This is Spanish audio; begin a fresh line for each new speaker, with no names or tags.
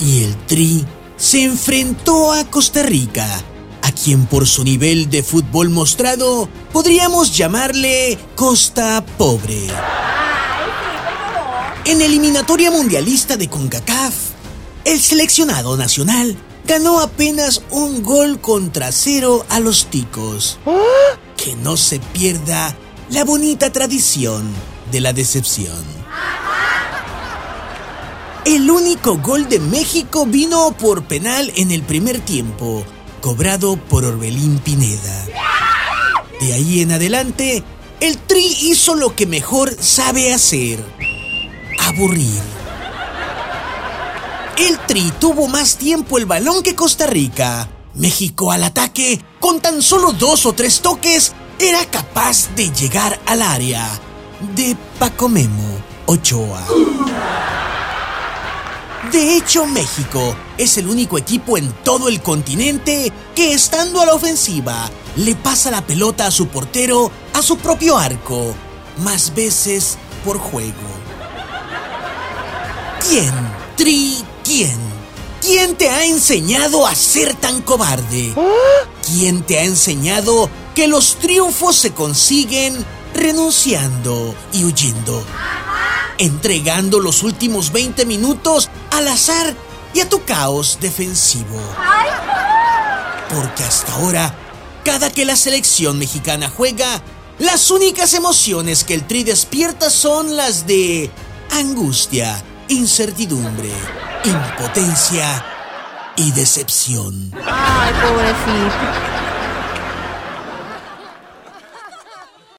y el Tri se enfrentó a Costa Rica, a quien por su nivel de fútbol mostrado podríamos llamarle Costa Pobre. En eliminatoria mundialista de CONCACAF, el seleccionado nacional ganó apenas un gol contra cero a los ticos. Que no se pierda la bonita tradición de la decepción. El único gol de México vino por penal en el primer tiempo, cobrado por Orbelín Pineda. De ahí en adelante, el Tri hizo lo que mejor sabe hacer, aburrir. El Tri tuvo más tiempo el balón que Costa Rica. México al ataque, con tan solo dos o tres toques, era capaz de llegar al área de Paco Memo Ochoa. De hecho, México es el único equipo en todo el continente que estando a la ofensiva le pasa la pelota a su portero a su propio arco, más veces por juego. ¿Quién? Tri, ¿quién? ¿Quién te ha enseñado a ser tan cobarde? ¿Quién te ha enseñado que los triunfos se consiguen renunciando y huyendo? Entregando los últimos 20 minutos al azar y a tu caos defensivo. Porque hasta ahora, cada que la selección mexicana juega, las únicas emociones que el Tri despierta son las de angustia, incertidumbre, impotencia y decepción.
Ay, pobrecito.